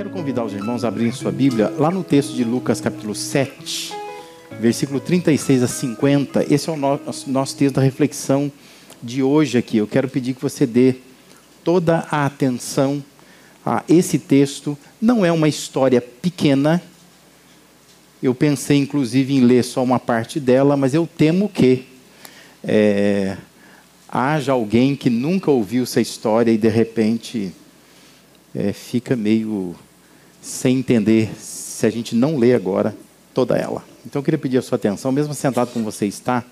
quero convidar os irmãos a abrirem sua Bíblia lá no texto de Lucas, capítulo 7, versículo 36 a 50. Esse é o nosso, nosso texto da reflexão de hoje aqui. Eu quero pedir que você dê toda a atenção a esse texto. Não é uma história pequena. Eu pensei, inclusive, em ler só uma parte dela, mas eu temo que é, haja alguém que nunca ouviu essa história e, de repente, é, fica meio sem entender se a gente não lê agora toda ela. Então eu queria pedir a sua atenção, mesmo sentado como você está,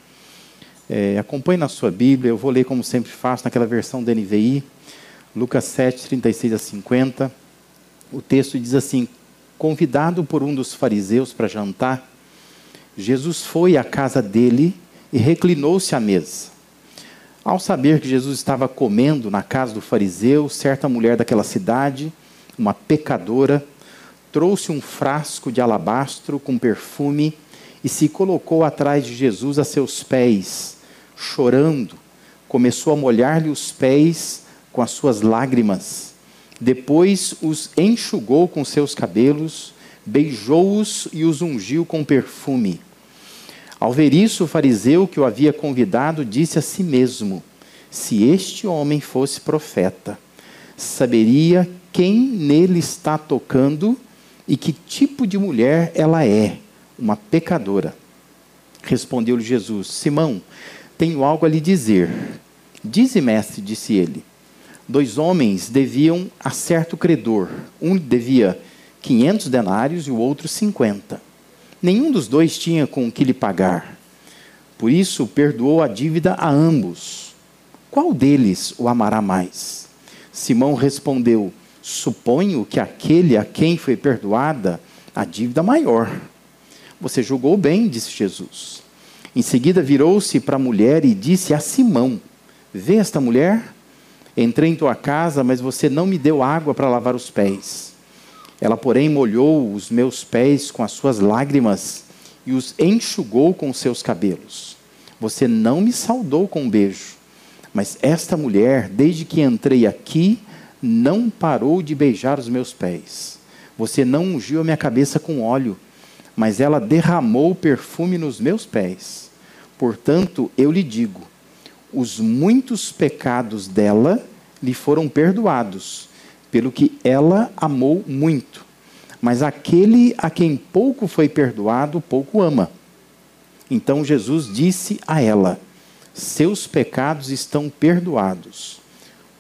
é, acompanhe na sua Bíblia, eu vou ler como sempre faço, naquela versão da NVI, Lucas 7, 36 a 50. O texto diz assim: Convidado por um dos fariseus para jantar, Jesus foi à casa dele e reclinou-se à mesa. Ao saber que Jesus estava comendo na casa do fariseu, certa mulher daquela cidade, uma pecadora, trouxe um frasco de alabastro com perfume e se colocou atrás de Jesus a seus pés, chorando. Começou a molhar-lhe os pés com as suas lágrimas. Depois os enxugou com seus cabelos, beijou-os e os ungiu com perfume. Ao ver isso, o fariseu que o havia convidado disse a si mesmo: Se este homem fosse profeta, saberia quem nele está tocando e que tipo de mulher ela é, uma pecadora. Respondeu-lhe Jesus: Simão, tenho algo a lhe dizer. Dize, mestre, disse ele. Dois homens deviam a certo credor. Um devia quinhentos denários e o outro cinquenta. Nenhum dos dois tinha com que lhe pagar. Por isso, perdoou a dívida a ambos. Qual deles o amará mais? Simão respondeu: Suponho que aquele a quem foi perdoada a dívida maior. Você julgou bem, disse Jesus. Em seguida, virou-se para a mulher e disse a Simão: Vê esta mulher? Entrei em tua casa, mas você não me deu água para lavar os pés. Ela, porém, molhou os meus pés com as suas lágrimas e os enxugou com os seus cabelos. Você não me saudou com um beijo, mas esta mulher, desde que entrei aqui, não parou de beijar os meus pés. Você não ungiu a minha cabeça com óleo, mas ela derramou perfume nos meus pés. Portanto, eu lhe digo: os muitos pecados dela lhe foram perdoados pelo que ela amou muito. Mas aquele a quem pouco foi perdoado, pouco ama. Então Jesus disse a ela: Seus pecados estão perdoados.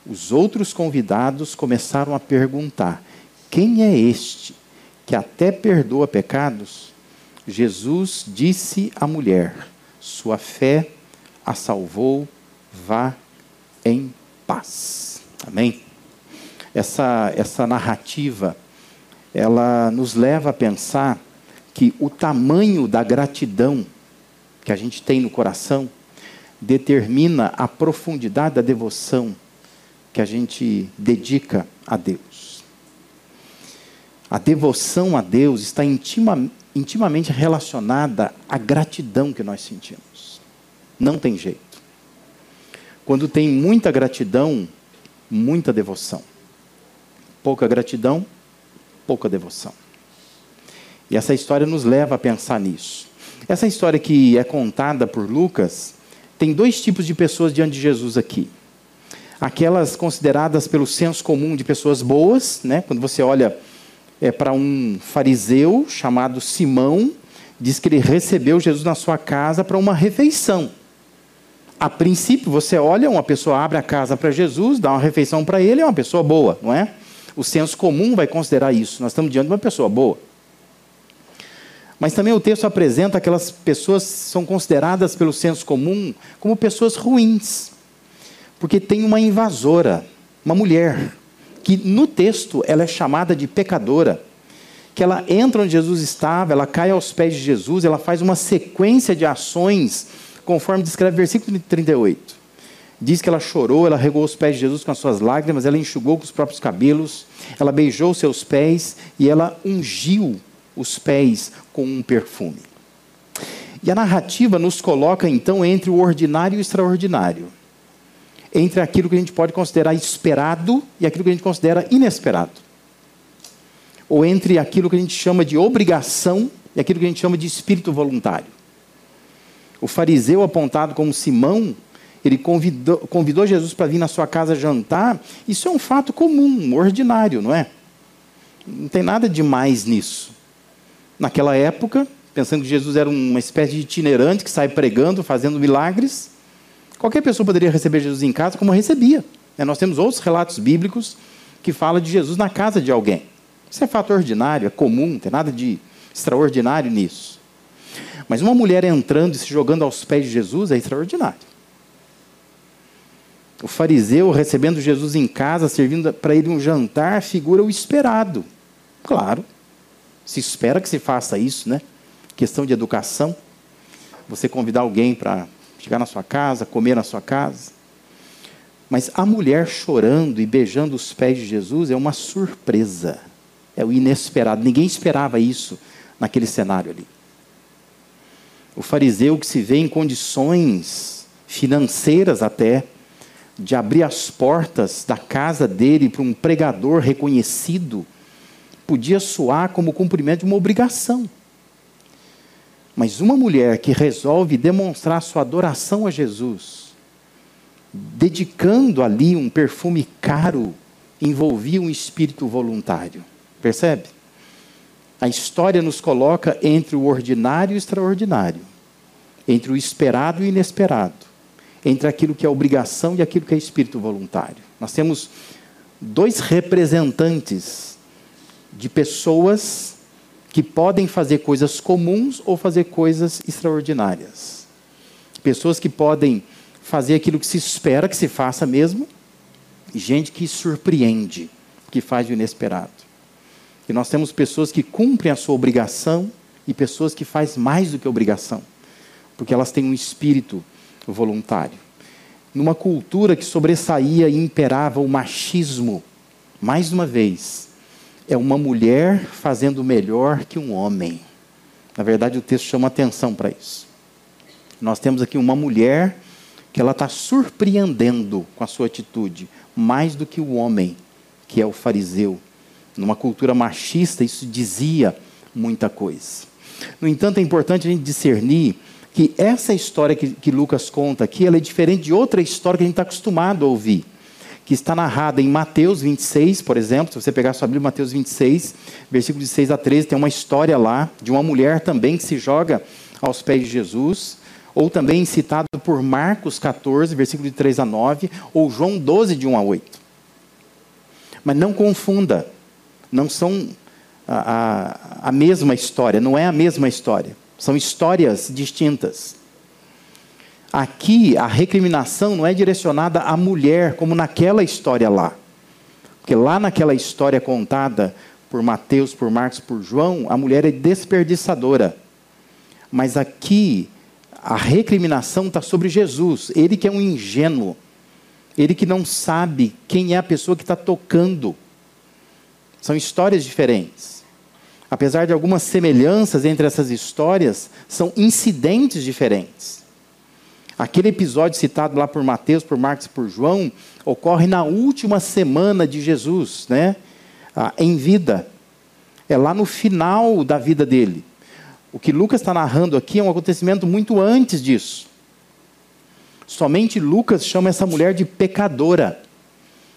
Os outros convidados começaram a perguntar: Quem é este que até perdoa pecados? Jesus disse à mulher: Sua fé a salvou, vá em paz. Amém? essa, essa narrativa, ela nos leva a pensar que o tamanho da gratidão que a gente tem no coração determina a profundidade da devoção que a gente dedica a Deus. A devoção a Deus está intima, intimamente relacionada à gratidão que nós sentimos. Não tem jeito. Quando tem muita gratidão, muita devoção. Pouca gratidão, pouca devoção. E essa história nos leva a pensar nisso. Essa história que é contada por Lucas tem dois tipos de pessoas diante de Jesus aqui. Aquelas consideradas pelo senso comum de pessoas boas, né? quando você olha é, para um fariseu chamado Simão, diz que ele recebeu Jesus na sua casa para uma refeição. A princípio, você olha, uma pessoa abre a casa para Jesus, dá uma refeição para ele, é uma pessoa boa, não é? O senso comum vai considerar isso. Nós estamos diante de uma pessoa boa. Mas também o texto apresenta aquelas pessoas que são consideradas pelo senso comum como pessoas ruins. Porque tem uma invasora, uma mulher, que no texto ela é chamada de pecadora. Que ela entra onde Jesus estava, ela cai aos pés de Jesus, ela faz uma sequência de ações, conforme descreve o versículo 38. Diz que ela chorou, ela regou os pés de Jesus com as suas lágrimas, ela enxugou com os próprios cabelos, ela beijou seus pés e ela ungiu os pés com um perfume. E a narrativa nos coloca então entre o ordinário e o extraordinário. Entre aquilo que a gente pode considerar esperado e aquilo que a gente considera inesperado. ou entre aquilo que a gente chama de obrigação e aquilo que a gente chama de espírito voluntário. O fariseu apontado como Simão, ele convidou, convidou Jesus para vir na sua casa jantar. Isso é um fato comum, ordinário, não é? Não tem nada de mais nisso. Naquela época, pensando que Jesus era uma espécie de itinerante que sai pregando, fazendo milagres, qualquer pessoa poderia receber Jesus em casa como recebia. Né, nós temos outros relatos bíblicos que falam de Jesus na casa de alguém. Isso é fato ordinário, é comum, não tem nada de extraordinário nisso. Mas uma mulher entrando e se jogando aos pés de Jesus é extraordinário. O fariseu recebendo Jesus em casa, servindo para ele um jantar, figura o esperado. Claro, se espera que se faça isso, né? Questão de educação. Você convidar alguém para chegar na sua casa, comer na sua casa. Mas a mulher chorando e beijando os pés de Jesus é uma surpresa. É o inesperado. Ninguém esperava isso naquele cenário ali. O fariseu que se vê em condições financeiras até de abrir as portas da casa dele para um pregador reconhecido, podia soar como cumprimento de uma obrigação. Mas uma mulher que resolve demonstrar sua adoração a Jesus, dedicando ali um perfume caro, envolvia um espírito voluntário. Percebe? A história nos coloca entre o ordinário e o extraordinário, entre o esperado e o inesperado entre aquilo que é obrigação e aquilo que é espírito voluntário. Nós temos dois representantes de pessoas que podem fazer coisas comuns ou fazer coisas extraordinárias. Pessoas que podem fazer aquilo que se espera que se faça mesmo, e gente que surpreende, que faz o inesperado. E nós temos pessoas que cumprem a sua obrigação e pessoas que fazem mais do que obrigação, porque elas têm um espírito voluntário. Numa cultura que sobressaía e imperava o machismo, mais uma vez, é uma mulher fazendo melhor que um homem. Na verdade, o texto chama atenção para isso. Nós temos aqui uma mulher que ela está surpreendendo com a sua atitude, mais do que o homem, que é o fariseu. Numa cultura machista, isso dizia muita coisa. No entanto, é importante a gente discernir que essa história que, que Lucas conta aqui, ela é diferente de outra história que a gente está acostumado a ouvir, que está narrada em Mateus 26, por exemplo, se você pegar sua Bíblia, Mateus 26, versículo de 6 a 13, tem uma história lá de uma mulher também que se joga aos pés de Jesus, ou também citado por Marcos 14, versículo de 3 a 9, ou João 12, de 1 a 8. Mas não confunda, não são a, a, a mesma história, não é a mesma história. São histórias distintas. Aqui, a recriminação não é direcionada à mulher, como naquela história lá. Porque lá naquela história contada por Mateus, por Marcos, por João, a mulher é desperdiçadora. Mas aqui, a recriminação está sobre Jesus, ele que é um ingênuo, ele que não sabe quem é a pessoa que está tocando. São histórias diferentes apesar de algumas semelhanças entre essas histórias, são incidentes diferentes. Aquele episódio citado lá por Mateus, por Marcos e por João, ocorre na última semana de Jesus, né? Ah, em vida. É lá no final da vida dele. O que Lucas está narrando aqui é um acontecimento muito antes disso. Somente Lucas chama essa mulher de pecadora.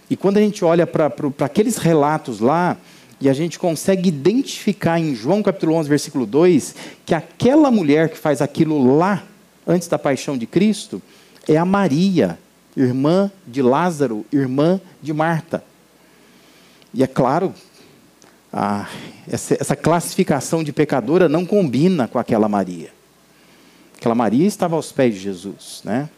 E quando a gente olha para aqueles relatos lá, e a gente consegue identificar em João capítulo 11, versículo 2, que aquela mulher que faz aquilo lá, antes da paixão de Cristo, é a Maria, irmã de Lázaro, irmã de Marta. E é claro, a, essa, essa classificação de pecadora não combina com aquela Maria. Aquela Maria estava aos pés de Jesus, né?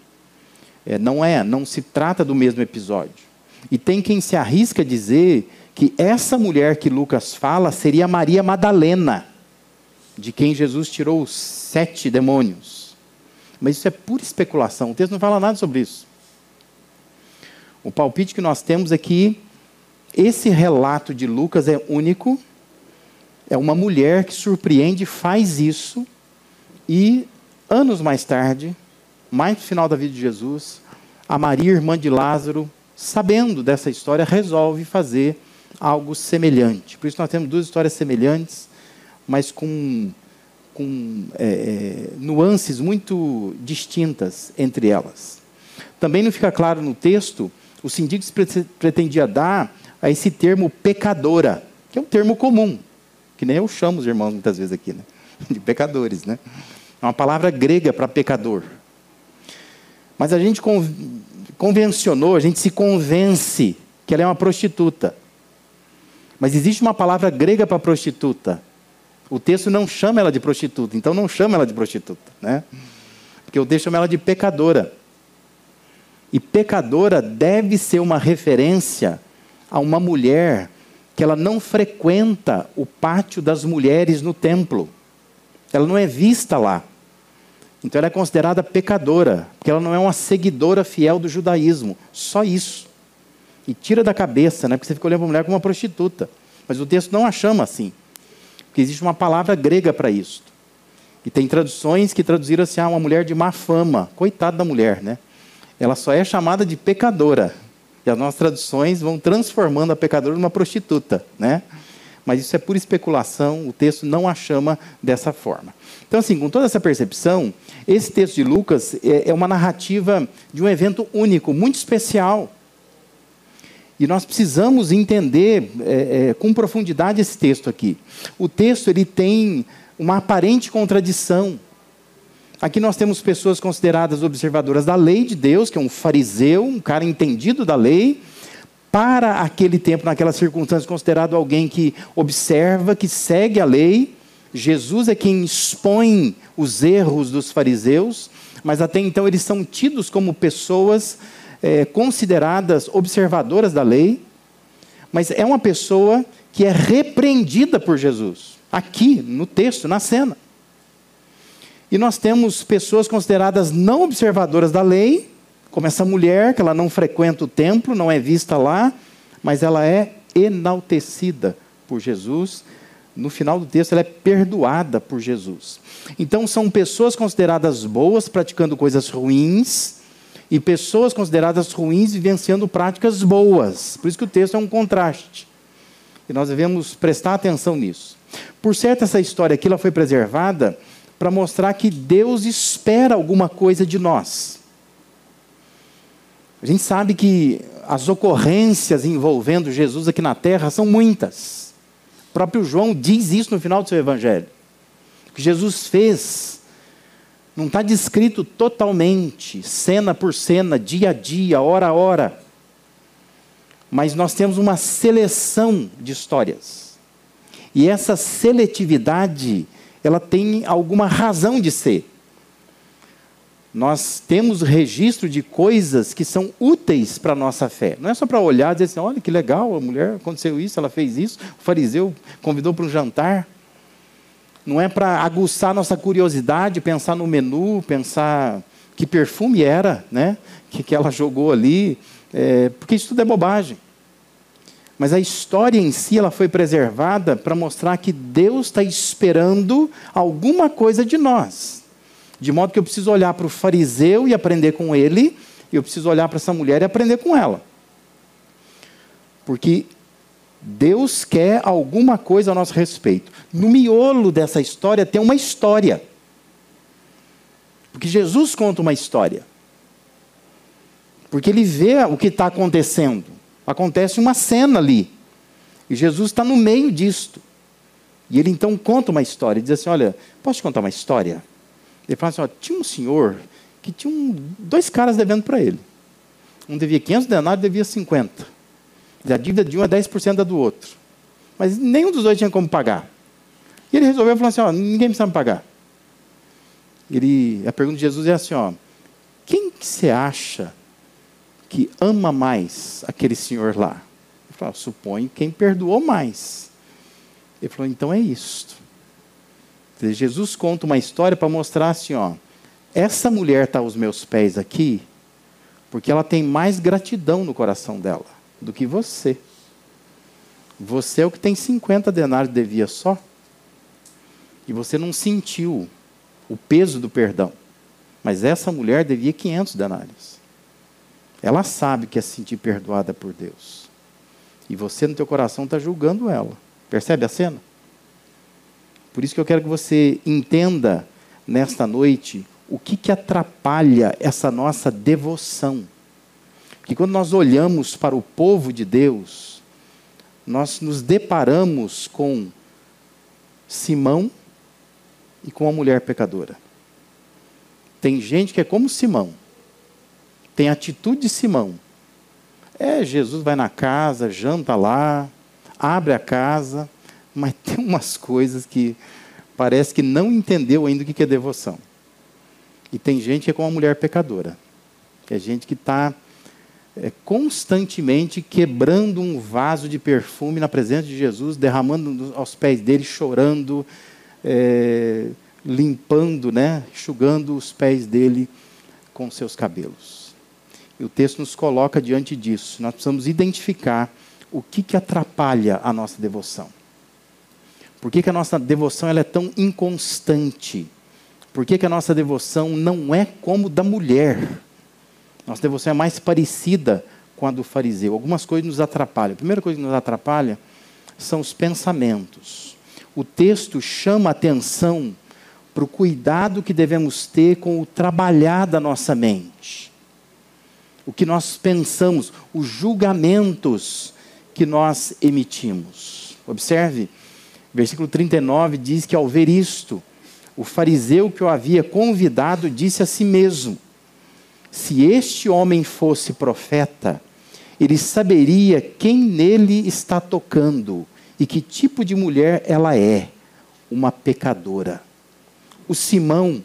É, não é, não se trata do mesmo episódio. E tem quem se arrisca a dizer que essa mulher que Lucas fala seria Maria Madalena, de quem Jesus tirou os sete demônios. Mas isso é pura especulação, o texto não fala nada sobre isso. O palpite que nós temos é que esse relato de Lucas é único, é uma mulher que surpreende, faz isso, e anos mais tarde, mais no final da vida de Jesus, a Maria, irmã de Lázaro, sabendo dessa história, resolve fazer algo semelhante. Por isso nós temos duas histórias semelhantes, mas com, com é, é nuances muito distintas entre elas. Também não fica claro no texto o se pretendia dar a esse termo pecadora, que é um termo comum, que nem eu chamo os irmãos muitas vezes aqui, né? de pecadores. Né? É uma palavra grega para pecador. Mas a gente convencionou, a gente se convence que ela é uma prostituta. Mas existe uma palavra grega para prostituta. O texto não chama ela de prostituta, então não chama ela de prostituta, né? Porque o texto chama ela de pecadora. E pecadora deve ser uma referência a uma mulher que ela não frequenta o pátio das mulheres no templo. Ela não é vista lá. Então ela é considerada pecadora, porque ela não é uma seguidora fiel do judaísmo. Só isso. E tira da cabeça, né? Porque você fica olhando para a mulher como uma prostituta. Mas o texto não a chama assim. Porque existe uma palavra grega para isso. E tem traduções que traduziram assim, ah, uma mulher de má fama. Coitada da mulher, né? ela só é chamada de pecadora. E as nossas traduções vão transformando a pecadora numa prostituta, né? Mas isso é pura especulação, o texto não a chama dessa forma. Então, assim, com toda essa percepção, esse texto de Lucas é, é uma narrativa de um evento único, muito especial. E nós precisamos entender é, é, com profundidade esse texto aqui. O texto ele tem uma aparente contradição. Aqui nós temos pessoas consideradas observadoras da lei de Deus, que é um fariseu, um cara entendido da lei, para aquele tempo, naquelas circunstâncias, considerado alguém que observa, que segue a lei. Jesus é quem expõe os erros dos fariseus, mas até então eles são tidos como pessoas é, consideradas observadoras da lei, mas é uma pessoa que é repreendida por Jesus, aqui no texto, na cena. E nós temos pessoas consideradas não observadoras da lei, como essa mulher, que ela não frequenta o templo, não é vista lá, mas ela é enaltecida por Jesus. No final do texto, ela é perdoada por Jesus. Então, são pessoas consideradas boas praticando coisas ruins, e pessoas consideradas ruins vivenciando práticas boas. Por isso que o texto é um contraste. E nós devemos prestar atenção nisso. Por certo, essa história aqui ela foi preservada para mostrar que Deus espera alguma coisa de nós. A gente sabe que as ocorrências envolvendo Jesus aqui na terra são muitas. O próprio João diz isso no final do seu evangelho. O que Jesus fez não está descrito totalmente, cena por cena, dia a dia, hora a hora. Mas nós temos uma seleção de histórias. E essa seletividade ela tem alguma razão de ser. Nós temos registro de coisas que são úteis para a nossa fé. Não é só para olhar e dizer assim: olha que legal, a mulher aconteceu isso, ela fez isso, o fariseu convidou para um jantar. Não é para aguçar nossa curiosidade, pensar no menu, pensar que perfume era, né? que, que ela jogou ali, é, porque isso tudo é bobagem. Mas a história em si ela foi preservada para mostrar que Deus está esperando alguma coisa de nós. De modo que eu preciso olhar para o fariseu e aprender com ele, e eu preciso olhar para essa mulher e aprender com ela. Porque Deus quer alguma coisa a nosso respeito. No miolo dessa história tem uma história. Porque Jesus conta uma história. Porque ele vê o que está acontecendo. Acontece uma cena ali. E Jesus está no meio disto. E ele então conta uma história. Diz assim: Olha, posso te contar uma história? Ele fala assim: ó, Tinha um senhor que tinha um, dois caras devendo para ele. Um devia 500 denários, devia 50. A dívida de um é 10% da do outro. Mas nenhum dos dois tinha como pagar. E ele resolveu falar assim: ó, ninguém precisa me pagar. Ele, a pergunta de Jesus é assim: ó, quem que você acha que ama mais aquele senhor lá? Ele falou, suponho quem perdoou mais. Ele falou, então é isto. Jesus conta uma história para mostrar assim, ó, essa mulher está aos meus pés aqui, porque ela tem mais gratidão no coração dela do que você. Você é o que tem 50 denários devia só. E você não sentiu o peso do perdão. Mas essa mulher devia 500 denários. Ela sabe que é se sentir perdoada por Deus. E você no teu coração está julgando ela. Percebe a cena? Por isso que eu quero que você entenda nesta noite o que, que atrapalha essa nossa devoção. Que quando nós olhamos para o povo de Deus, nós nos deparamos com Simão e com a mulher pecadora. Tem gente que é como Simão, tem atitude de Simão. É, Jesus vai na casa, janta lá, abre a casa, mas tem umas coisas que parece que não entendeu ainda o que é devoção. E tem gente que é como a mulher pecadora, que é gente que está é, constantemente quebrando um vaso de perfume na presença de Jesus, derramando aos pés dele, chorando, é, limpando, né, enxugando os pés dele com seus cabelos. E o texto nos coloca diante disso. Nós precisamos identificar o que, que atrapalha a nossa devoção. Por que, que a nossa devoção ela é tão inconstante? Por que, que a nossa devoção não é como da mulher? Nossa devoção é mais parecida com a do fariseu. Algumas coisas nos atrapalham. A primeira coisa que nos atrapalha são os pensamentos. O texto chama atenção para o cuidado que devemos ter com o trabalhar da nossa mente. O que nós pensamos, os julgamentos que nós emitimos. Observe, versículo 39 diz que ao ver isto, o fariseu que o havia convidado disse a si mesmo: Se este homem fosse profeta, ele saberia quem nele está tocando e que tipo de mulher ela é, uma pecadora. O Simão,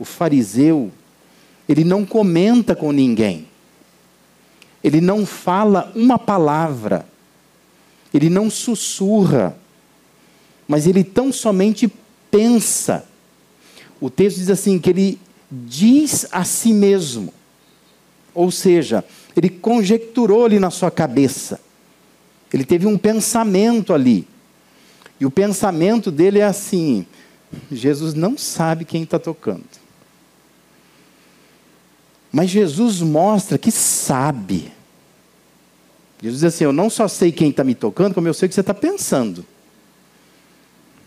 o fariseu, ele não comenta com ninguém. Ele não fala uma palavra. Ele não sussurra. Mas ele tão somente pensa. O texto diz assim: que ele diz a si mesmo. Ou seja, ele conjecturou ali na sua cabeça. Ele teve um pensamento ali. E o pensamento dele é assim: Jesus não sabe quem está tocando. Mas Jesus mostra que sabe. Jesus diz assim: Eu não só sei quem está me tocando, como eu sei o que você está pensando.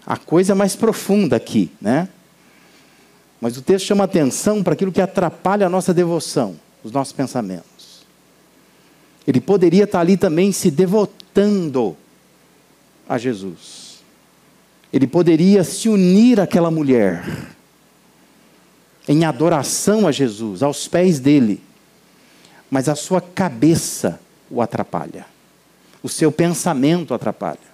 A coisa é mais profunda aqui, né? Mas o texto chama atenção para aquilo que atrapalha a nossa devoção, os nossos pensamentos. Ele poderia estar ali também se devotando a Jesus. Ele poderia se unir àquela mulher em adoração a Jesus, aos pés dele. Mas a sua cabeça o atrapalha. O seu pensamento atrapalha.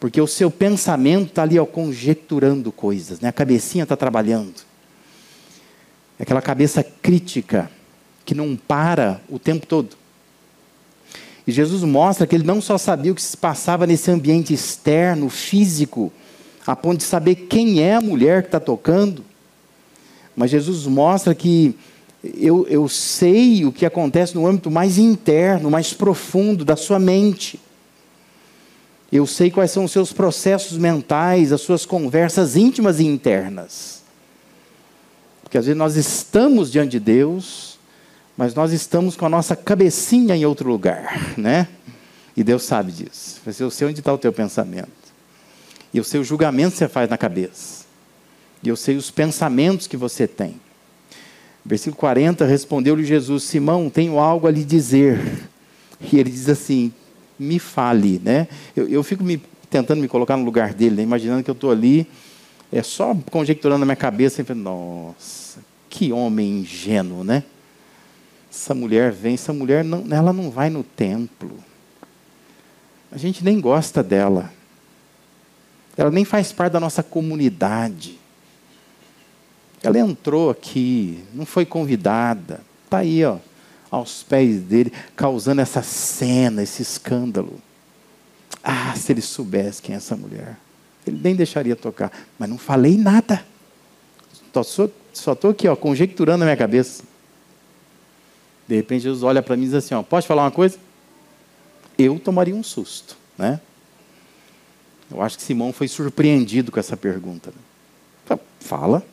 Porque o seu pensamento está ali ó, conjecturando coisas, né? a cabecinha está trabalhando. É aquela cabeça crítica que não para o tempo todo. E Jesus mostra que ele não só sabia o que se passava nesse ambiente externo, físico, a ponto de saber quem é a mulher que está tocando, mas Jesus mostra que eu, eu sei o que acontece no âmbito mais interno, mais profundo da sua mente. Eu sei quais são os seus processos mentais, as suas conversas íntimas e internas. Porque às vezes nós estamos diante de Deus, mas nós estamos com a nossa cabecinha em outro lugar, né? E Deus sabe disso. Eu sei onde está o teu pensamento. E eu sei o julgamento que você faz na cabeça. E eu sei os pensamentos que você tem. Versículo 40, respondeu-lhe Jesus: Simão, tenho algo a lhe dizer. E ele diz assim: Me fale. Né? Eu, eu fico me, tentando me colocar no lugar dele, né? imaginando que eu estou ali, é só conjecturando na minha cabeça, e nossa, que homem ingênuo, né? Essa mulher vem, essa mulher não, ela não vai no templo. A gente nem gosta dela. Ela nem faz parte da nossa comunidade. Ela entrou aqui, não foi convidada, está aí, ó, aos pés dele, causando essa cena, esse escândalo. Ah, se ele soubesse quem é essa mulher, ele nem deixaria tocar. Mas não falei nada. Só estou aqui, ó, conjecturando na minha cabeça. De repente Jesus olha para mim e diz assim: ó, pode falar uma coisa? Eu tomaria um susto, né? Eu acho que Simão foi surpreendido com essa pergunta. Fala.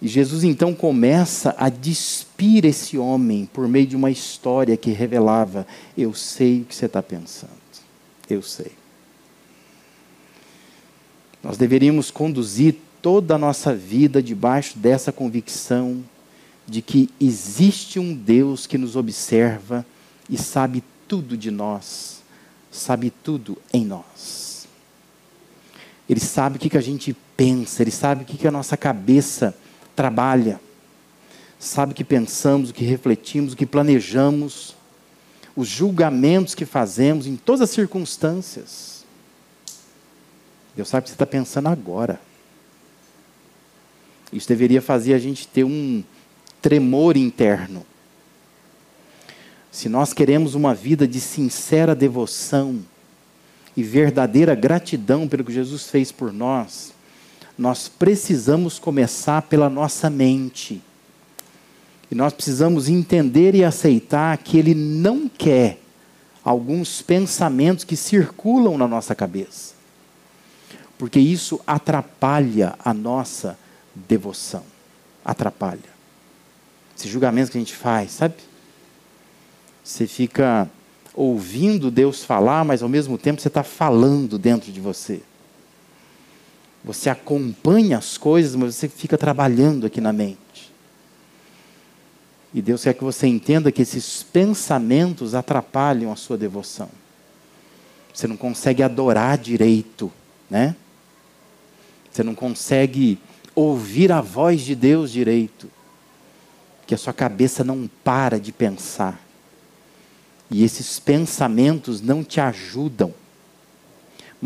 E Jesus então começa a despir esse homem por meio de uma história que revelava: Eu sei o que você está pensando. Eu sei. Nós deveríamos conduzir toda a nossa vida debaixo dessa convicção de que existe um Deus que nos observa e sabe tudo de nós, sabe tudo em nós. Ele sabe o que, a gente pensa, ele sabe o que, que a nossa cabeça trabalha, sabe o que pensamos, o que refletimos, o que planejamos, os julgamentos que fazemos em todas as circunstâncias. Deus sabe o que você está pensando agora. Isso deveria fazer a gente ter um tremor interno. Se nós queremos uma vida de sincera devoção e verdadeira gratidão pelo que Jesus fez por nós, nós precisamos começar pela nossa mente. E nós precisamos entender e aceitar que Ele não quer alguns pensamentos que circulam na nossa cabeça, porque isso atrapalha a nossa devoção. Atrapalha. Esse julgamento que a gente faz, sabe? Você fica ouvindo Deus falar, mas ao mesmo tempo você está falando dentro de você. Você acompanha as coisas, mas você fica trabalhando aqui na mente. E Deus quer que você entenda que esses pensamentos atrapalham a sua devoção. Você não consegue adorar direito, né? Você não consegue ouvir a voz de Deus direito, que a sua cabeça não para de pensar. E esses pensamentos não te ajudam,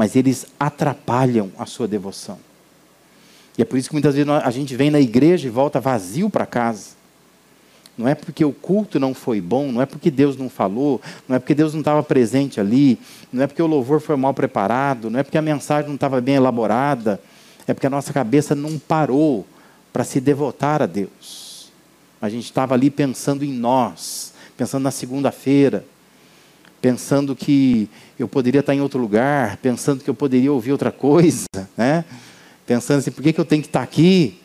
mas eles atrapalham a sua devoção. E é por isso que muitas vezes a gente vem na igreja e volta vazio para casa. Não é porque o culto não foi bom, não é porque Deus não falou, não é porque Deus não estava presente ali, não é porque o louvor foi mal preparado, não é porque a mensagem não estava bem elaborada, é porque a nossa cabeça não parou para se devotar a Deus. A gente estava ali pensando em nós, pensando na segunda-feira, pensando que eu poderia estar em outro lugar, pensando que eu poderia ouvir outra coisa, né? pensando assim, por que, que eu tenho que estar aqui?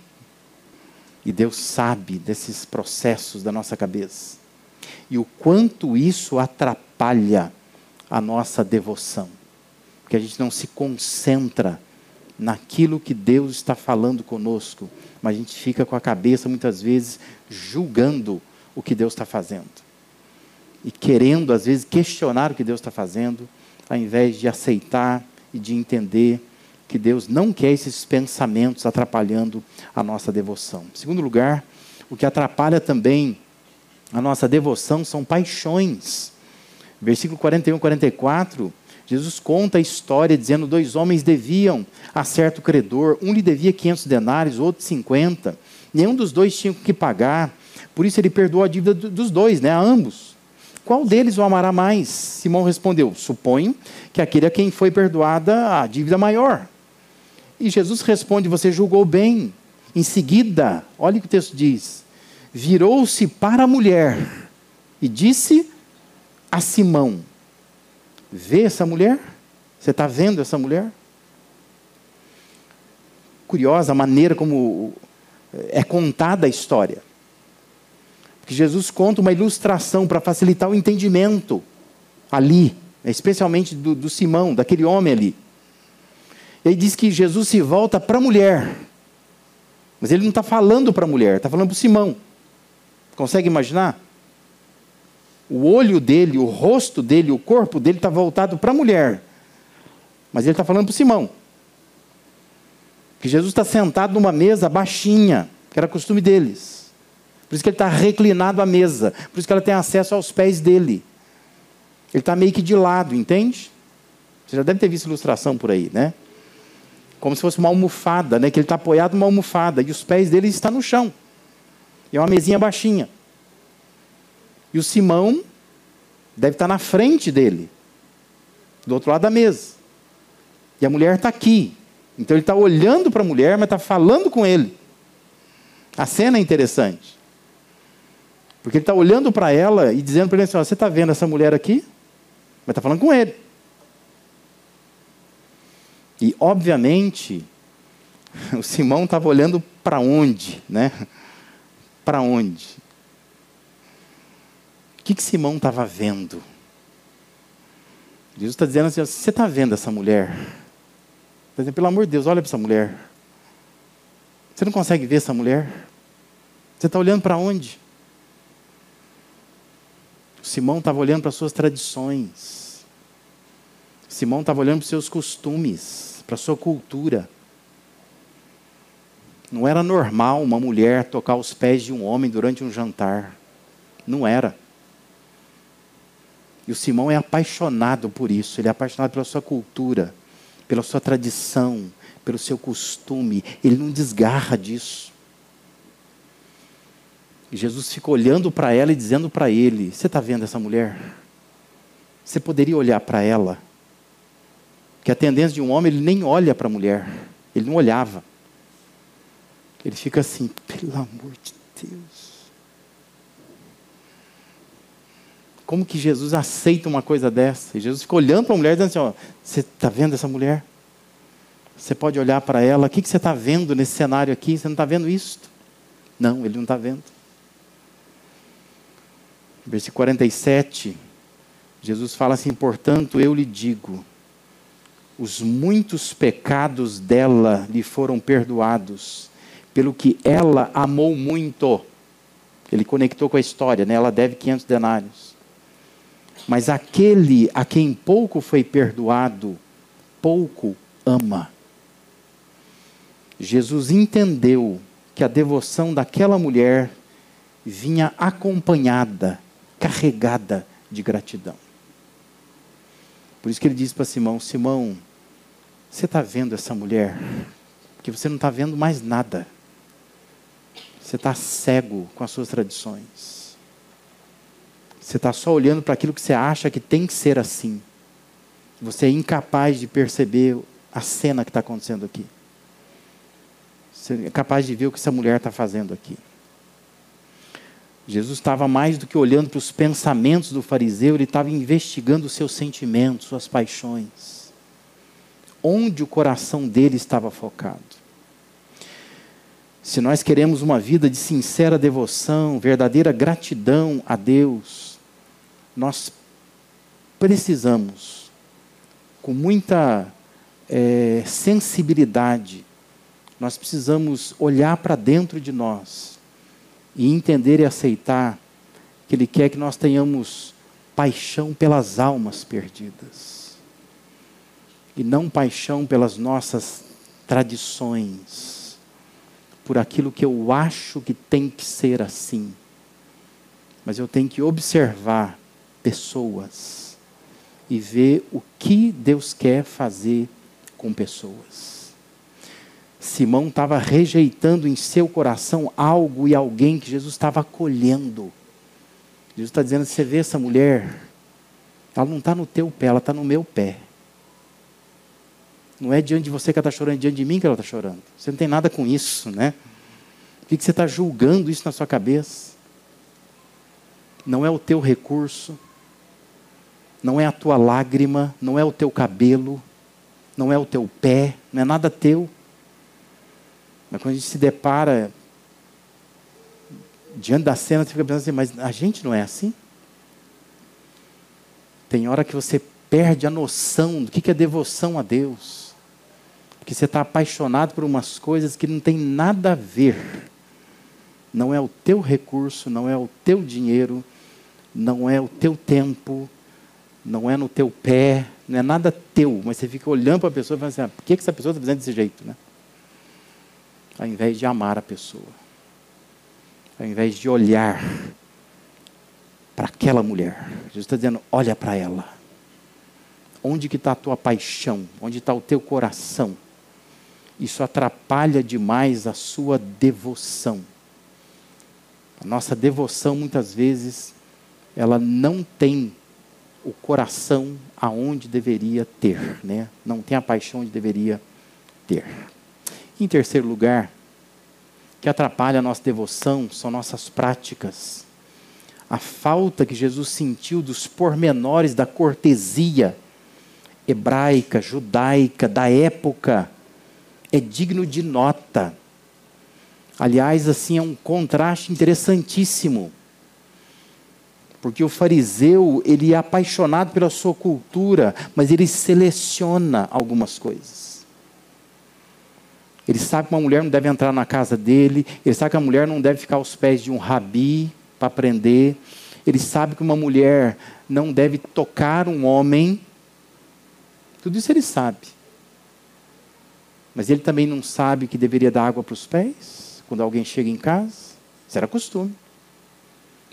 E Deus sabe desses processos da nossa cabeça. E o quanto isso atrapalha a nossa devoção. Porque a gente não se concentra naquilo que Deus está falando conosco, mas a gente fica com a cabeça muitas vezes julgando o que Deus está fazendo. E querendo, às vezes, questionar o que Deus está fazendo, ao invés de aceitar e de entender que Deus não quer esses pensamentos atrapalhando a nossa devoção. Em segundo lugar, o que atrapalha também a nossa devoção são paixões. Versículo 41, 44 Jesus conta a história dizendo: dois homens deviam a certo credor, um lhe devia 500 denários, outro 50. Nenhum dos dois tinha que pagar, por isso ele perdoou a dívida dos dois, né, a ambos. Qual deles o amará mais? Simão respondeu: Suponho que aquele a quem foi perdoada a dívida maior. E Jesus responde: Você julgou bem. Em seguida, olha o que o texto diz: virou-se para a mulher e disse a Simão: Vê essa mulher? Você está vendo essa mulher? Curiosa a maneira como é contada a história. Porque Jesus conta uma ilustração para facilitar o entendimento ali, especialmente do, do Simão, daquele homem ali. E aí diz que Jesus se volta para a mulher. Mas ele não está falando para a mulher, está falando para o Simão. Consegue imaginar? O olho dele, o rosto dele, o corpo dele está voltado para a mulher. Mas ele está falando para Simão. Que Jesus está sentado numa mesa baixinha, que era costume deles. Por isso que ele está reclinado à mesa. Por isso que ela tem acesso aos pés dele. Ele está meio que de lado, entende? Você já deve ter visto ilustração por aí, né? Como se fosse uma almofada, né? Que ele está apoiado numa almofada e os pés dele estão no chão. E é uma mesinha baixinha. E o Simão deve estar na frente dele, do outro lado da mesa. E a mulher está aqui. Então ele está olhando para a mulher, mas está falando com ele. A cena é interessante. Porque ele está olhando para ela e dizendo para ele assim: Você está vendo essa mulher aqui? Mas está falando com ele. E, obviamente, O Simão estava olhando para onde, né? Para onde? O que, que Simão estava vendo? Jesus está dizendo assim: você está vendo essa mulher? Está dizendo, pelo amor de Deus, olha para essa mulher. Você não consegue ver essa mulher? Você está olhando para onde? Simão estava olhando para suas tradições. Simão estava olhando para seus costumes, para sua cultura. Não era normal uma mulher tocar os pés de um homem durante um jantar. Não era. E o Simão é apaixonado por isso. Ele é apaixonado pela sua cultura, pela sua tradição, pelo seu costume. Ele não desgarra disso. E Jesus fica olhando para ela e dizendo para ele: Você está vendo essa mulher? Você poderia olhar para ela? Que a tendência de um homem, ele nem olha para a mulher. Ele não olhava. Ele fica assim: Pelo amor de Deus. Como que Jesus aceita uma coisa dessa? E Jesus fica olhando para a mulher e dizendo assim: Você está vendo essa mulher? Você pode olhar para ela, o que, que você está vendo nesse cenário aqui? Você não está vendo isso? Não, ele não está vendo. Versículo 47, Jesus fala assim: Portanto, eu lhe digo, os muitos pecados dela lhe foram perdoados, pelo que ela amou muito. Ele conectou com a história, né? ela deve 500 denários. Mas aquele a quem pouco foi perdoado, pouco ama. Jesus entendeu que a devoção daquela mulher vinha acompanhada carregada de gratidão. Por isso que ele disse para Simão: Simão, você está vendo essa mulher? Porque você não está vendo mais nada. Você está cego com as suas tradições. Você está só olhando para aquilo que você acha que tem que ser assim. Você é incapaz de perceber a cena que está acontecendo aqui. Você é capaz de ver o que essa mulher está fazendo aqui. Jesus estava mais do que olhando para os pensamentos do fariseu, ele estava investigando os seus sentimentos, suas paixões. Onde o coração dele estava focado. Se nós queremos uma vida de sincera devoção, verdadeira gratidão a Deus, nós precisamos, com muita é, sensibilidade, nós precisamos olhar para dentro de nós e entender e aceitar que Ele quer que nós tenhamos paixão pelas almas perdidas e não paixão pelas nossas tradições, por aquilo que eu acho que tem que ser assim. Mas eu tenho que observar pessoas e ver o que Deus quer fazer com pessoas. Simão estava rejeitando em seu coração algo e alguém que Jesus estava acolhendo. Jesus está dizendo: você vê essa mulher, ela não está no teu pé, ela está no meu pé. Não é diante de você que ela está chorando, é diante de mim que ela está chorando. Você não tem nada com isso, né? Por que você está julgando isso na sua cabeça? Não é o teu recurso, não é a tua lágrima, não é o teu cabelo, não é o teu pé, não é nada teu. Mas quando a gente se depara diante da cena, você fica pensando assim, mas a gente não é assim? Tem hora que você perde a noção do que é devoção a Deus. Porque você está apaixonado por umas coisas que não tem nada a ver. Não é o teu recurso, não é o teu dinheiro, não é o teu tempo, não é no teu pé, não é nada teu. Mas você fica olhando para a pessoa e fala assim, ah, por que essa pessoa está fazendo desse jeito? Né? Ao invés de amar a pessoa, ao invés de olhar para aquela mulher. Jesus está dizendo: olha para ela. Onde que está a tua paixão? Onde está o teu coração? Isso atrapalha demais a sua devoção. A nossa devoção, muitas vezes, ela não tem o coração aonde deveria ter, né? não tem a paixão onde deveria ter. Em terceiro lugar, que atrapalha a nossa devoção são nossas práticas. A falta que Jesus sentiu dos pormenores da cortesia hebraica, judaica, da época, é digno de nota. Aliás, assim, é um contraste interessantíssimo. Porque o fariseu, ele é apaixonado pela sua cultura, mas ele seleciona algumas coisas. Ele sabe que uma mulher não deve entrar na casa dele, ele sabe que a mulher não deve ficar aos pés de um rabi para aprender, ele sabe que uma mulher não deve tocar um homem. Tudo isso ele sabe. Mas ele também não sabe que deveria dar água para os pés quando alguém chega em casa. Isso era costume.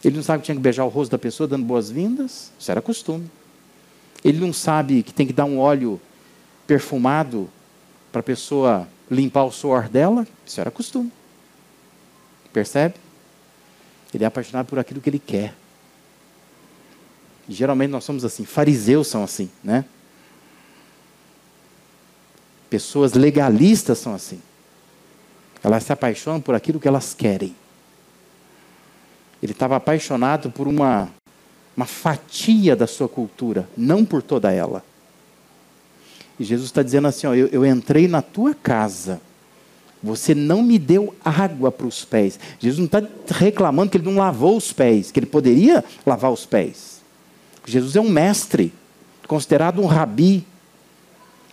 Ele não sabe que tinha que beijar o rosto da pessoa dando boas-vindas. Isso era costume. Ele não sabe que tem que dar um óleo perfumado para a pessoa limpar o suor dela. Isso era costume. Percebe? Ele é apaixonado por aquilo que ele quer. E geralmente nós somos assim. Fariseus são assim, né? Pessoas legalistas são assim. Elas se apaixonam por aquilo que elas querem. Ele estava apaixonado por uma, uma fatia da sua cultura, não por toda ela. E Jesus está dizendo assim: ó, eu, eu entrei na tua casa, você não me deu água para os pés. Jesus não está reclamando que ele não lavou os pés, que ele poderia lavar os pés. Jesus é um mestre, considerado um rabi,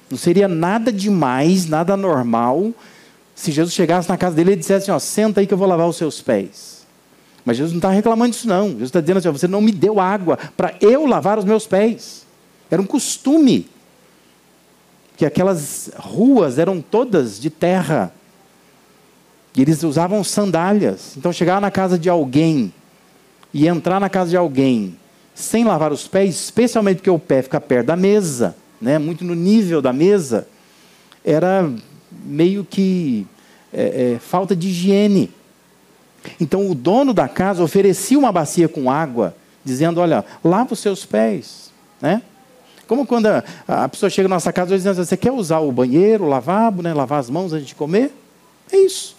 não seria nada demais, nada normal, se Jesus chegasse na casa dele e dissesse assim: ó, senta aí que eu vou lavar os seus pés. Mas Jesus não está reclamando disso, não. Jesus está dizendo assim: ó, você não me deu água para eu lavar os meus pés. Era um costume. Que aquelas ruas eram todas de terra. E eles usavam sandálias. Então, chegar na casa de alguém e entrar na casa de alguém sem lavar os pés, especialmente porque o pé fica perto da mesa né, muito no nível da mesa, era meio que é, é, falta de higiene. Então o dono da casa oferecia uma bacia com água, dizendo: Olha, lava os seus pés. Né? Como quando a, a pessoa chega na nossa casa e diz: Você quer usar o banheiro, o lavabo, né, lavar as mãos antes de comer? É isso.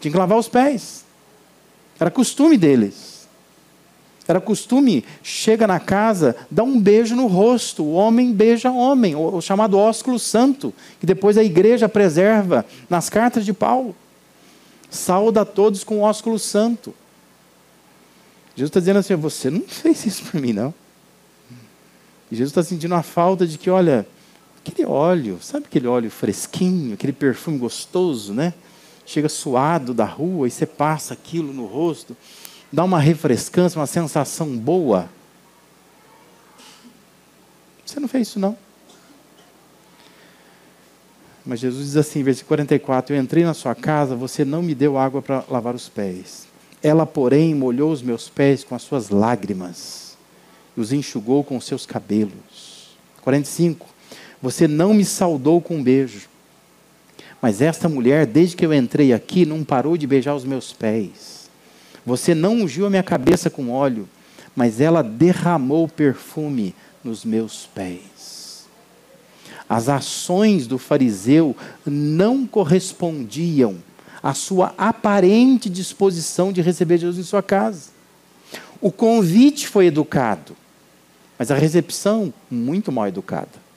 Tinha que lavar os pés. Era costume deles. Era costume, chega na casa, dá um beijo no rosto. O homem beija homem, o chamado ósculo santo, que depois a igreja preserva nas cartas de Paulo. Sauda a todos com o ósculo santo. Jesus está dizendo assim: você não fez isso por mim, não. E Jesus está sentindo a falta de que, olha, aquele óleo, sabe aquele óleo fresquinho, aquele perfume gostoso, né? Chega suado da rua e você passa aquilo no rosto dá uma refrescância, uma sensação boa. Você não fez isso, não. Mas Jesus diz assim, versículo 44: Eu entrei na sua casa, você não me deu água para lavar os pés. Ela, porém, molhou os meus pés com as suas lágrimas e os enxugou com seus cabelos. 45. Você não me saudou com um beijo. Mas esta mulher, desde que eu entrei aqui, não parou de beijar os meus pés. Você não ungiu a minha cabeça com óleo, mas ela derramou perfume nos meus pés. As ações do fariseu não correspondiam à sua aparente disposição de receber Jesus em sua casa. O convite foi educado, mas a recepção muito mal educada.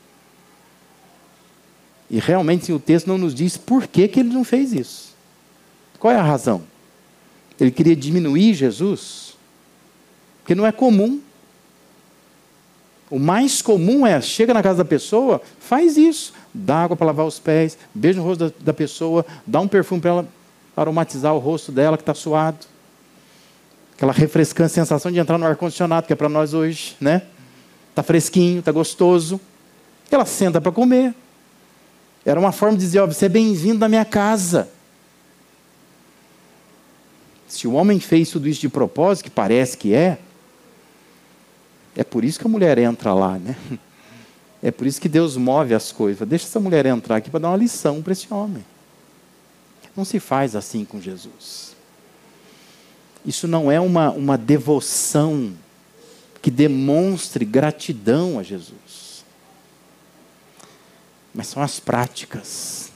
E realmente o texto não nos diz por que, que ele não fez isso. Qual é a razão? Ele queria diminuir Jesus, porque não é comum. O mais comum é, chega na casa da pessoa, faz isso. Dá água para lavar os pés, beija o rosto da, da pessoa, dá um perfume para ela aromatizar o rosto dela que está suado. Aquela refrescante sensação de entrar no ar-condicionado, que é para nós hoje, né? Está fresquinho, está gostoso. Ela senta para comer. Era uma forma de dizer, ó, você é bem-vindo na minha casa. Se o homem fez tudo isso de propósito, que parece que é, é por isso que a mulher entra lá, né? É por isso que Deus move as coisas. Deixa essa mulher entrar aqui para dar uma lição para esse homem. Não se faz assim com Jesus. Isso não é uma, uma devoção que demonstre gratidão a Jesus. Mas são as práticas.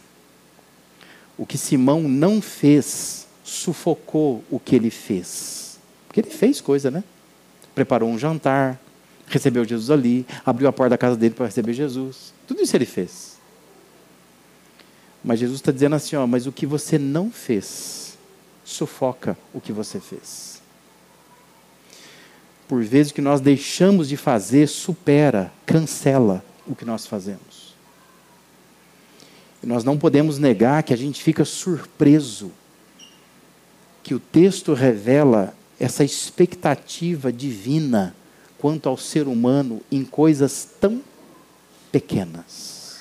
O que Simão não fez sufocou o que ele fez. Porque ele fez coisa, né? Preparou um jantar, recebeu Jesus ali, abriu a porta da casa dele para receber Jesus. Tudo isso ele fez. Mas Jesus está dizendo assim: ó, mas o que você não fez sufoca o que você fez. Por vezes o que nós deixamos de fazer supera, cancela o que nós fazemos. E nós não podemos negar que a gente fica surpreso que o texto revela essa expectativa divina quanto ao ser humano em coisas tão pequenas.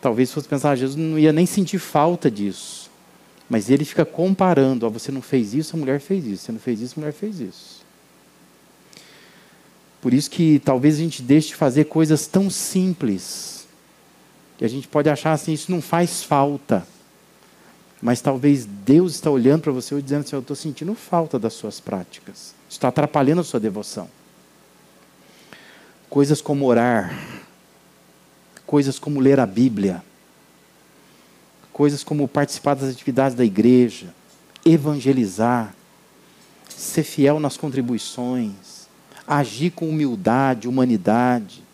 Talvez fosse pensar, Jesus não ia nem sentir falta disso. Mas ele fica comparando, oh, você não fez isso, a mulher fez isso, você não fez isso, a mulher fez isso. Por isso que talvez a gente deixe de fazer coisas tão simples. que a gente pode achar assim, isso não faz falta. Mas talvez Deus está olhando para você e dizendo assim, eu estou sentindo falta das suas práticas. Está atrapalhando a sua devoção. Coisas como orar, coisas como ler a Bíblia, coisas como participar das atividades da igreja, evangelizar, ser fiel nas contribuições, agir com humildade, humanidade,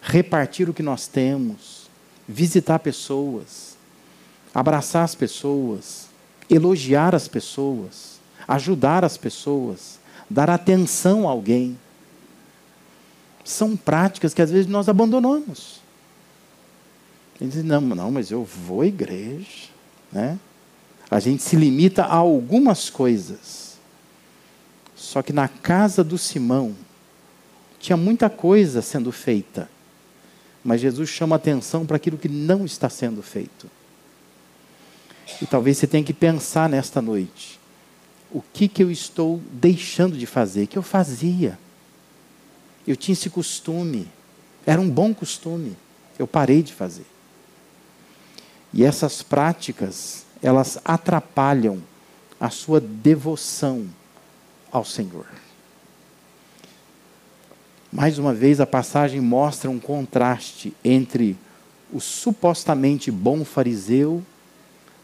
repartir o que nós temos, visitar pessoas, abraçar as pessoas, elogiar as pessoas, ajudar as pessoas, dar atenção a alguém. São práticas que às vezes nós abandonamos. Ele diz, não, não, mas eu vou à igreja. Né? A gente se limita a algumas coisas. Só que na casa do Simão, tinha muita coisa sendo feita. Mas Jesus chama atenção para aquilo que não está sendo feito. E talvez você tenha que pensar nesta noite: o que, que eu estou deixando de fazer? Que eu fazia. Eu tinha esse costume. Era um bom costume. Eu parei de fazer. E essas práticas, elas atrapalham a sua devoção ao Senhor. Mais uma vez, a passagem mostra um contraste entre o supostamente bom fariseu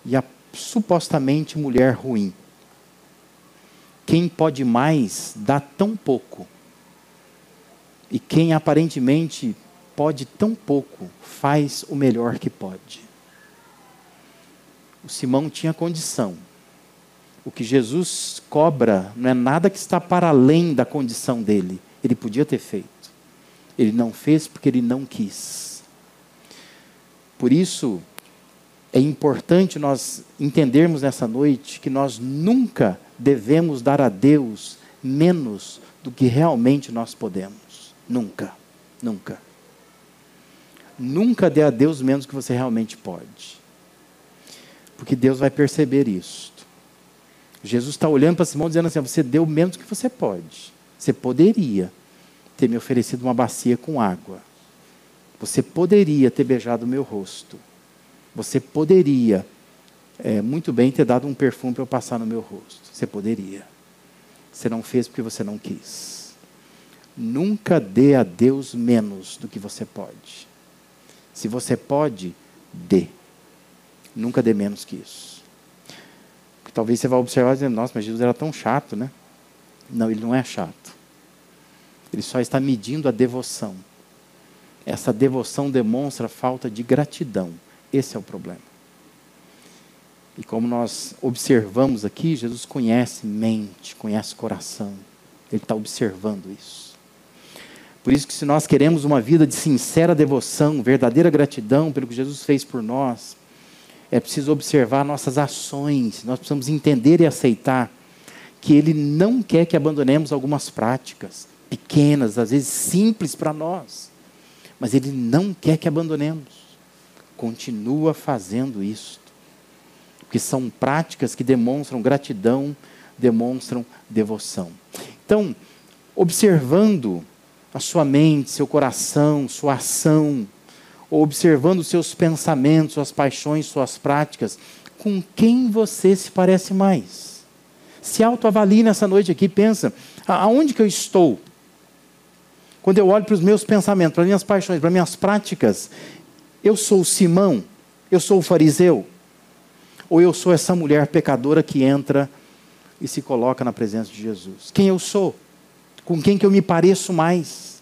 e a supostamente mulher ruim. Quem pode mais dá tão pouco. E quem aparentemente pode tão pouco faz o melhor que pode. O Simão tinha condição. O que Jesus cobra não é nada que está para além da condição dele. Ele podia ter feito. Ele não fez porque ele não quis. Por isso, é importante nós entendermos nessa noite que nós nunca devemos dar a Deus menos do que realmente nós podemos. Nunca. Nunca. Nunca dê a Deus menos do que você realmente pode. Porque Deus vai perceber isso. Jesus está olhando para Simão dizendo assim: você deu menos do que você pode. Você poderia ter me oferecido uma bacia com água. Você poderia ter beijado o meu rosto. Você poderia é, muito bem ter dado um perfume para eu passar no meu rosto. Você poderia. Você não fez porque você não quis. Nunca dê a Deus menos do que você pode. Se você pode, dê. Nunca dê menos que isso. Talvez você vá observar e dizer, nossa, mas Jesus era tão chato, né? Não, ele não é chato. Ele só está medindo a devoção. Essa devoção demonstra falta de gratidão esse é o problema. E como nós observamos aqui, Jesus conhece mente, conhece coração. Ele está observando isso. Por isso que se nós queremos uma vida de sincera devoção, verdadeira gratidão pelo que Jesus fez por nós, é preciso observar nossas ações. Nós precisamos entender e aceitar que Ele não quer que abandonemos algumas práticas pequenas, às vezes simples para nós, mas Ele não quer que abandonemos continua fazendo isso. Porque são práticas que demonstram gratidão, demonstram devoção. Então, observando a sua mente, seu coração, sua ação, observando seus pensamentos, suas paixões, suas práticas, com quem você se parece mais? Se autoavalie nessa noite aqui, pensa, aonde que eu estou? Quando eu olho para os meus pensamentos, para as minhas paixões, para as minhas práticas, eu sou o Simão? Eu sou o fariseu? Ou eu sou essa mulher pecadora que entra e se coloca na presença de Jesus? Quem eu sou? Com quem que eu me pareço mais?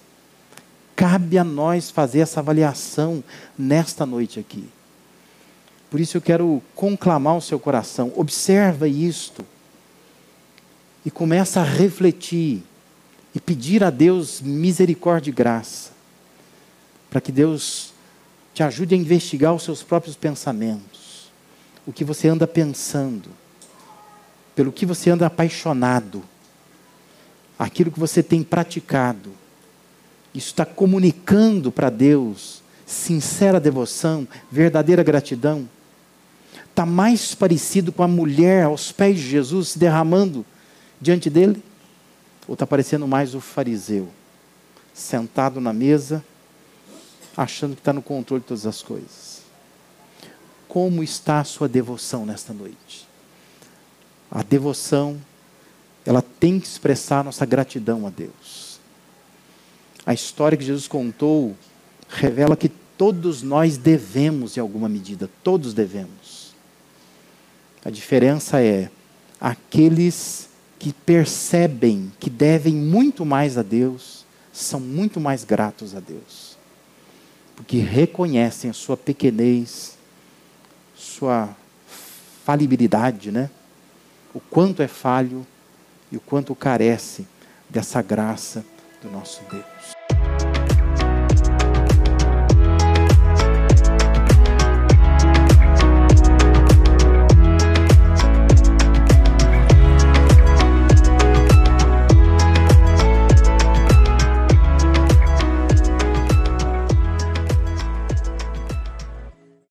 Cabe a nós fazer essa avaliação nesta noite aqui. Por isso eu quero conclamar o seu coração. Observa isto. E começa a refletir e pedir a Deus misericórdia e graça. Para que Deus te ajude a investigar os seus próprios pensamentos. O que você anda pensando. Pelo que você anda apaixonado. Aquilo que você tem praticado. Isso está comunicando para Deus sincera devoção, verdadeira gratidão está mais parecido com a mulher aos pés de Jesus se derramando diante dele? Ou está parecendo mais o fariseu, sentado na mesa, achando que está no controle de todas as coisas? Como está a sua devoção nesta noite? A devoção, ela tem que expressar nossa gratidão a Deus. A história que Jesus contou revela que todos nós devemos em alguma medida, todos devemos. A diferença é aqueles que percebem que devem muito mais a Deus, são muito mais gratos a Deus. Porque reconhecem a sua pequenez, sua falibilidade, né? O quanto é falho e o quanto carece dessa graça do nosso Deus.